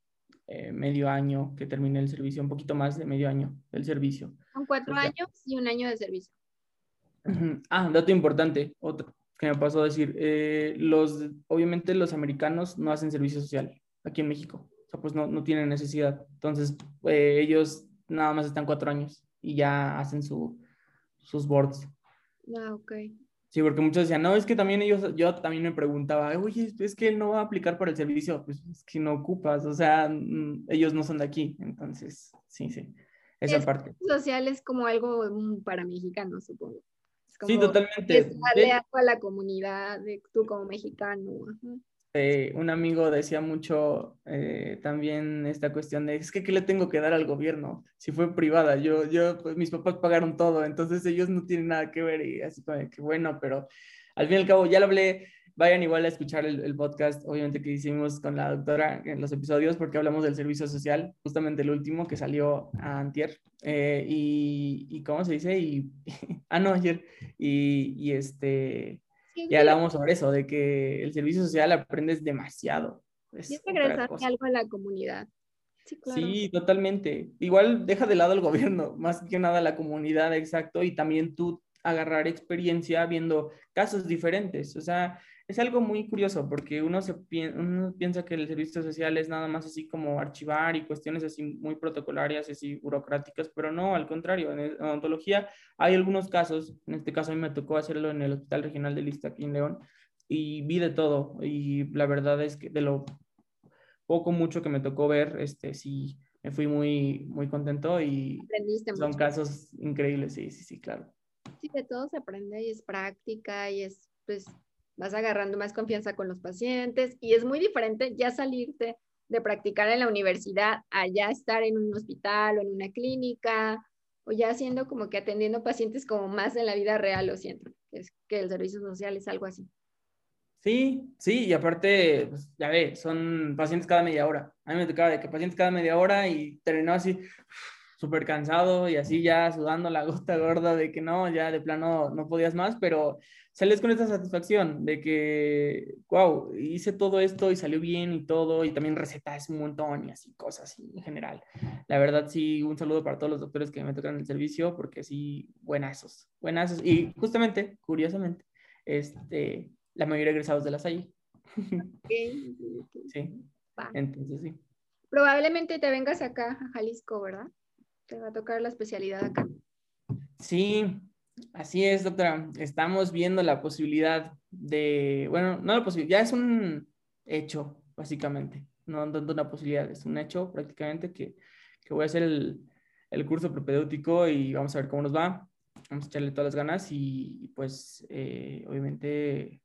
eh, medio año que terminé el servicio, un poquito más de medio año del servicio. Son cuatro años y un año de servicio. Ah, dato importante, otro que me pasó a decir, eh, los, obviamente los americanos no hacen servicio social aquí en México, o sea, pues no, no tienen necesidad, entonces eh, ellos nada más están cuatro años y ya hacen su, sus boards. Ah, ok. Sí, porque muchos decían, no, es que también ellos, yo también me preguntaba, oye, es que él no va a aplicar para el servicio, pues es que no ocupas, o sea, mm, ellos no son de aquí, entonces, sí, sí, esa es, parte. Social es como algo mm, para mexicanos, supongo. sí, totalmente. darle algo a la comunidad, de, tú como mexicano. Eh, un amigo decía mucho eh, también esta cuestión de, es que, ¿qué le tengo que dar al gobierno? Si fue privada, yo, yo, pues mis papás pagaron todo, entonces ellos no tienen nada que ver y así como bueno, pero al fin y al cabo ya lo hablé, vayan igual a escuchar el, podcast, obviamente que hicimos con la doctora en los episodios, porque hablamos del servicio social, justamente el último que salió a Antier, eh, y, y, ¿cómo se dice? Y, ah, no, ayer, y, y este y hablamos sobre eso, de que el servicio social aprendes demasiado. Es y algo a la comunidad. Sí, claro. sí, totalmente. Igual deja de lado el gobierno, más que nada la comunidad, exacto, y también tú agarrar experiencia viendo casos diferentes. O sea, es algo muy curioso porque uno, se uno piensa que el servicio social es nada más así como archivar y cuestiones así muy protocolarias, así burocráticas, pero no, al contrario, en odontología hay algunos casos, en este caso a mí me tocó hacerlo en el Hospital Regional de Lista aquí en León y vi de todo y la verdad es que de lo poco mucho que me tocó ver, este sí me fui muy muy contento y son casos increíbles, sí, sí, sí, claro. Sí, de todo se aprende y es práctica y es pues vas agarrando más confianza con los pacientes y es muy diferente ya salirte de practicar en la universidad a ya estar en un hospital o en una clínica o ya haciendo como que atendiendo pacientes como más en la vida real, lo siento, es que el servicio social es algo así. Sí, sí, y aparte, pues, ya ve, son pacientes cada media hora. A mí me tocaba de que pacientes cada media hora y terminó así súper cansado y así ya sudando la gota gorda de que no, ya de plano no podías más, pero sales con esta satisfacción de que, wow, hice todo esto y salió bien y todo, y también recetas un montón y así, cosas en general. La verdad, sí, un saludo para todos los doctores que me tocan el servicio, porque sí, buenazos, buenazos. Y justamente, curiosamente, este, la mayoría egresados de la SAI. Sí, entonces sí. Probablemente te vengas acá a Jalisco, ¿verdad? Te va a tocar la especialidad acá. Sí, Así es, doctora. Estamos viendo la posibilidad de, bueno, no la posibilidad, ya es un hecho, básicamente. No tanto una posibilidad, es un hecho prácticamente que, que voy a hacer el, el, curso propedéutico y vamos a ver cómo nos va. Vamos a echarle todas las ganas y, pues, eh, obviamente,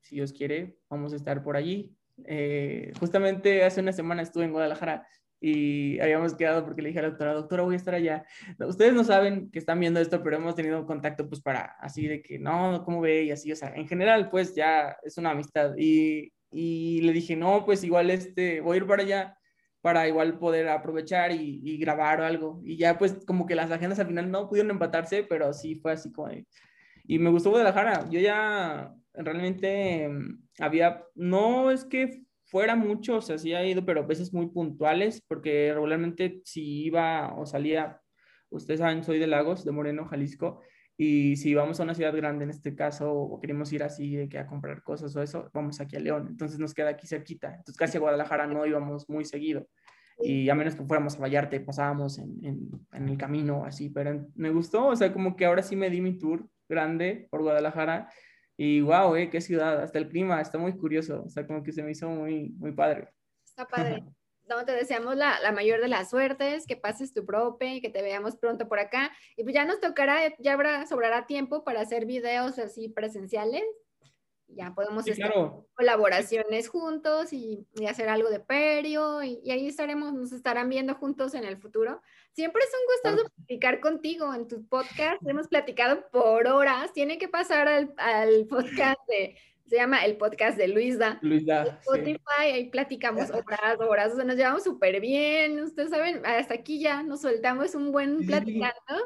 si Dios quiere, vamos a estar por allí. Eh, justamente hace una semana estuve en Guadalajara y habíamos quedado porque le dije a la doctora, doctora, voy a estar allá. Ustedes no saben que están viendo esto, pero hemos tenido contacto pues para así de que no, ¿cómo ve? Y así, o sea, en general pues ya es una amistad. Y, y le dije, no, pues igual este, voy a ir para allá para igual poder aprovechar y, grabar o algo. Y ya pues como que las agendas al final no pudieron empatarse, pero sí fue así como. Y me gustó Guadalajara. Yo ya realmente mm, había, no es que fuera mucho, o sea, sí ha ido, pero a veces muy puntuales, porque regularmente si iba o salía, ustedes saben, soy de Lagos, de Moreno, Jalisco, y si vamos a una ciudad grande en este caso, o queremos ir así de que a comprar cosas o eso, vamos aquí a León, entonces nos queda aquí cerquita, entonces casi a Guadalajara no íbamos muy seguido, y a menos que fuéramos a Vallarta y pasábamos en, en, en el camino así, pero me gustó, o sea, como que ahora sí me di mi tour grande por Guadalajara, y wow, eh, qué ciudad, hasta el clima está muy curioso, o sea, como que se me hizo muy, muy padre. Está padre. No, te deseamos la, la, mayor de las suertes, que pases tu prope que te veamos pronto por acá. Y pues ya nos tocará, ya habrá, sobrará tiempo para hacer videos así presenciales ya podemos hacer colaboraciones juntos y, y, hacer algo de perio y, y, ahí estaremos, nos estarán viendo juntos en el futuro. Siempre es un gusto platicar contigo en tu podcast, hemos platicado por horas, tiene que pasar al, al podcast de, se llama el podcast de Luisa. Luisa. Spotify, sí. ahí platicamos horas, horas, o sea, nos llevamos súper bien, ustedes saben, hasta aquí ya nos soltamos un buen platicando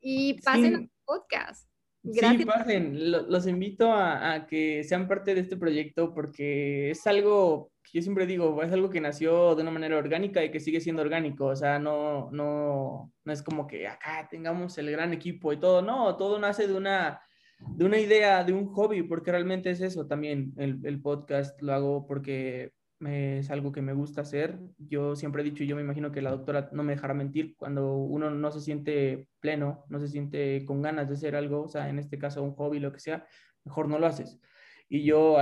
y pasen sí. al podcast. Gracias. Sí, pasen. Los invito a, a, que sean parte de este proyecto porque es algo que yo siempre digo, es algo que nació de una manera orgánica y que sigue siendo orgánico. O sea, no, no, no es como que acá tengamos el gran equipo y todo. No, todo nace de una, de una idea, de un hobby, porque realmente es eso también. El, el podcast lo hago porque es algo que me gusta hacer. Yo siempre he dicho, y yo me imagino que la doctora no me dejará mentir, cuando uno no se siente pleno, no se siente con ganas de hacer algo, o sea, en este caso un hobby, lo que sea, mejor no lo haces. Y yo,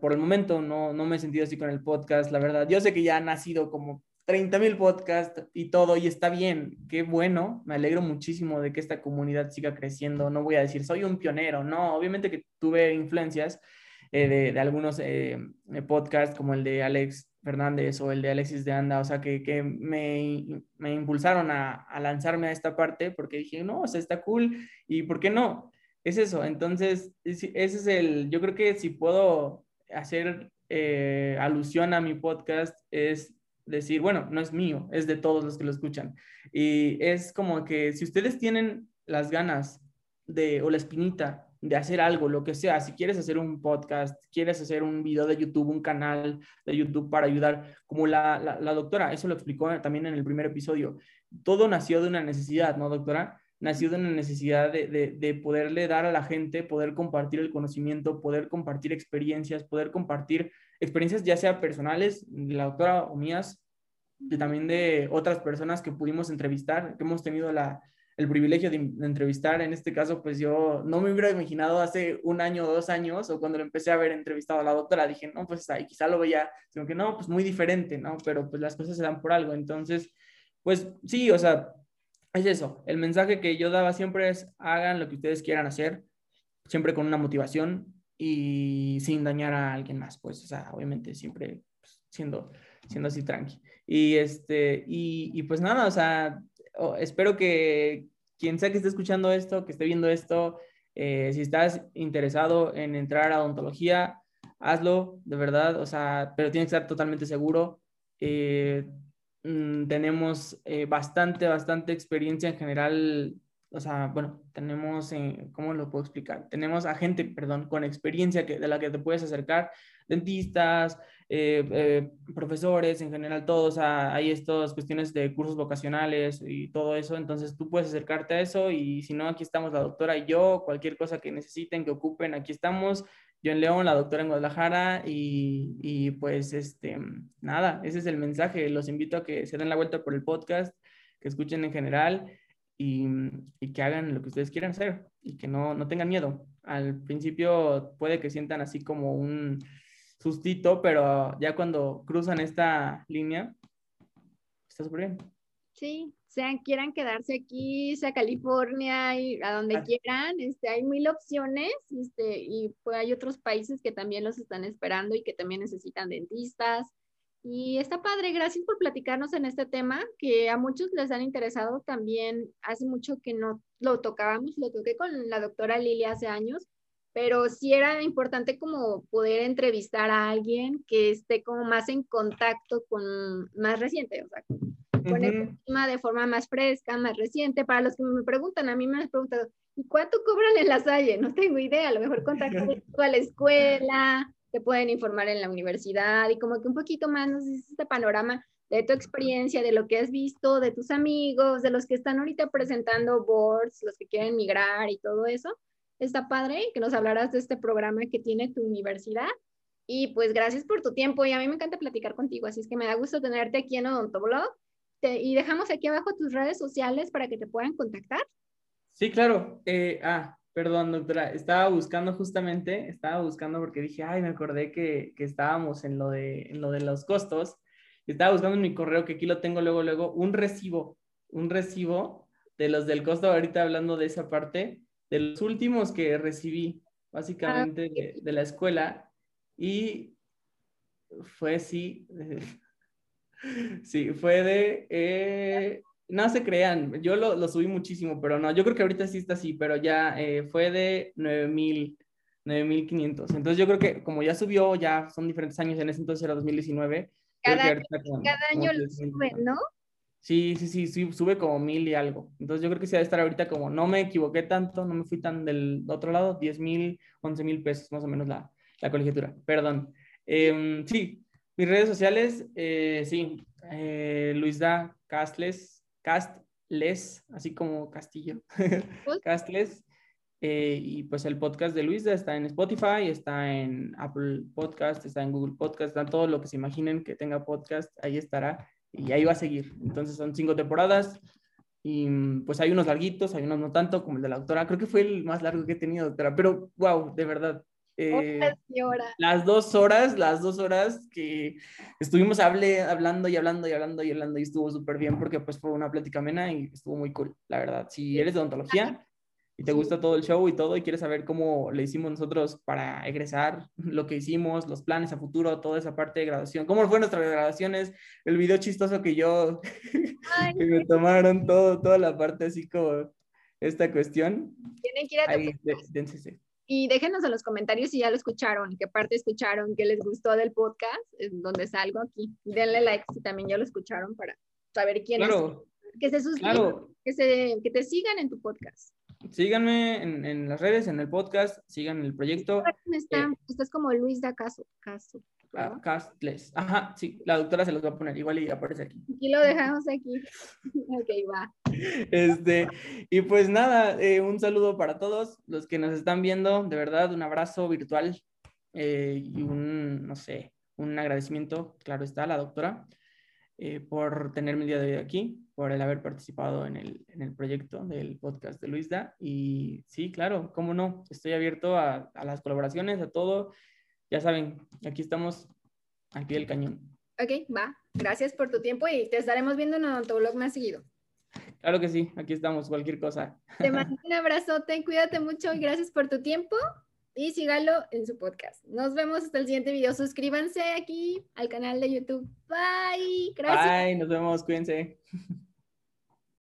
por el momento, no, no me he sentido así con el podcast, la verdad. Yo sé que ya han nacido como 30 mil podcasts y todo, y está bien, qué bueno, me alegro muchísimo de que esta comunidad siga creciendo. No voy a decir, soy un pionero, no, obviamente que tuve influencias, eh, de, algunos eh, podcasts como el de Alex Fernández o el de Alexis de Anda, o sea, que, que me, me, impulsaron a, a, lanzarme a esta parte porque dije, no, o sea, está cool y ¿por qué no? Es eso, entonces, ese es el, yo creo que si puedo hacer eh, alusión a mi podcast es decir, bueno, no es mío, es de todos los que lo escuchan. Y es como que si ustedes tienen las ganas de, o la espinita de hacer algo, lo que sea, si quieres hacer un podcast, quieres hacer un video de YouTube, un canal de YouTube para ayudar, como la, la, doctora, eso lo explicó también en el primer episodio, todo nació de una necesidad, ¿no, doctora? Nació de una necesidad de, de, de poderle dar a la gente, poder compartir el conocimiento, poder compartir experiencias, poder compartir experiencias ya sea personales, la doctora o mías, y también de otras personas que pudimos entrevistar, que hemos tenido la, el privilegio de, de, entrevistar. En este caso, pues yo no me hubiera imaginado hace un año o dos años, o cuando lo empecé a ver entrevistado a la doctora, dije, no, pues ahí quizá lo veía, sino que no, pues muy diferente, ¿no? Pero pues las cosas se dan por algo. Entonces, pues sí, o sea, es eso. El mensaje que yo daba siempre es, hagan lo que ustedes quieran hacer, siempre con una motivación y sin dañar a alguien más, pues, o sea, obviamente siempre pues, siendo, siendo así tranqui. Y, este, y, y pues nada, o sea, espero que quien sea que esté escuchando esto, que esté viendo esto, eh, si estás interesado en entrar a odontología, hazlo, de verdad, o sea, pero tienes que estar totalmente seguro. Eh, mmm, tenemos eh, bastante, bastante experiencia en general, o sea, bueno, tenemos, eh, ¿cómo lo puedo explicar? Tenemos a gente, perdón, con experiencia que, de la que te puedes acercar, dentistas, eh, eh, profesores, en general todos, hay estas cuestiones de cursos vocacionales y todo eso, entonces tú puedes acercarte a eso y si no, aquí estamos la doctora y yo, cualquier cosa que necesiten, que ocupen, aquí estamos, yo en León, la doctora en Guadalajara y, y pues este, nada, ese es el mensaje, los invito a que se den la vuelta por el podcast, que escuchen en general y, y, que hagan lo que ustedes quieran hacer y que no, no tengan miedo. Al principio puede que sientan así como un, sustito, pero ya cuando cruzan esta línea, está súper bien. Sí, sean, quieran quedarse aquí, sea California, y a donde quieran, este, hay mil opciones, este, y pues hay otros países que también los están esperando y que también necesitan dentistas. Y está padre, gracias por platicarnos en este tema que a muchos les han interesado también. Hace mucho que no lo tocábamos, lo toqué con la doctora Lilia hace años, pero sí era importante como poder entrevistar a alguien que esté como más en contacto con más reciente, o sea, con el tema de forma más fresca, más reciente. Para los que me preguntan, a mí me han preguntado, ¿y cuánto cobran en la Salle? No tengo idea, a lo mejor contacto a la escuela, te pueden informar en la universidad y como que un poquito más nos dices este panorama de tu experiencia, de lo que has visto, de tus amigos, de los que están ahorita presentando boards, los que quieren migrar y todo eso. Está padre que nos hablaras de este programa que tiene tu universidad. Y pues gracias por tu tiempo y a mí me encanta platicar contigo, así es que me da gusto tenerte aquí en Odontoblog. y dejamos aquí abajo tus redes sociales para que te puedan contactar. Sí, claro. Eh, ah, Perdón, doctora, estaba buscando justamente, estaba buscando porque dije, ay, me acordé que, que estábamos en lo, de, en lo de los costos. Estaba buscando en mi correo, que aquí lo tengo luego, luego, un recibo, un recibo de los del costo, ahorita hablando de esa parte, de los últimos que recibí, básicamente, de, de la escuela. Y fue, sí, sí, fue de eh, no se crean, yo lo, lo, subí muchísimo, pero no, yo creo que ahorita sí está así, pero ya eh, fue de 9000, 9500. Entonces yo creo que como ya subió, ya son diferentes años, en ese entonces era 2019. Cada, cada año lo sube, ¿no? Sí, sí, sí, sube como mil y algo. Entonces yo creo que sí debe estar ahorita como, no me equivoqué tanto, no me fui tan del otro lado, 10 mil, 11 mil pesos más o menos la, la colegiatura, perdón. Eh, sí, mis redes sociales, eh, sí, eh, Luis Da Castles, Castles, así como Castillo, Castles. Eh, y pues el podcast de Luisa está en Spotify, está en Apple Podcast, está en Google Podcast, está todo lo que se imaginen que tenga podcast, ahí estará y ahí va a seguir. Entonces son cinco temporadas y pues hay unos larguitos, hay unos no tanto como el de la doctora. Creo que fue el más largo que he tenido, doctora, pero wow, de verdad, eh, las dos horas, las dos horas que estuvimos hable, hablando y hablando y hablando y hablando y estuvo súper bien porque pues fue una plática amena y estuvo muy cool, la verdad. Si eres de odontología y te gusta todo el show y todo y quieres saber cómo le hicimos nosotros para egresar, lo que hicimos, los planes a futuro, toda esa parte de graduación, cómo fue nuestras graduaciones, el video chistoso que yo, que me tomaron todo, toda la parte así como esta cuestión. Tienen que ir a Ahí, y déjenos en los comentarios si ya lo escucharon, qué parte escucharon, qué les gustó del podcast, donde salgo aquí. Denle like si también ya lo escucharon para saber quién es. Que se suscriban, que, se, que te sigan en tu podcast. Síganme en, en, las redes, en el podcast, sigan el proyecto. Está, eh, estás como Luis da Caso. Caso. Ah, Castles. Ajá, sí, la doctora se los va a poner igual y aparece aquí. Aquí lo dejamos aquí. ok, va. Este, y pues nada, eh, un saludo para todos los que nos están viendo, de verdad, un abrazo virtual eh, y un, no sé, un agradecimiento, claro está, a la doctora eh, por tenerme el día de hoy aquí, por el haber participado en el, en el proyecto del podcast de Luisda. Y sí, claro, cómo no, estoy abierto a, a las colaboraciones, a todo ya saben, aquí estamos al pie del cañón. Ok, va. Gracias por tu tiempo y te estaremos viendo en Odontoblog más seguido. Claro que sí, aquí estamos, cualquier cosa. Te mando un abrazote, cuídate mucho y gracias por tu tiempo y sígalo en su podcast. Nos vemos hasta el siguiente video. Suscríbanse aquí al canal de YouTube. Bye. Gracias. Bye, nos vemos, cuídense.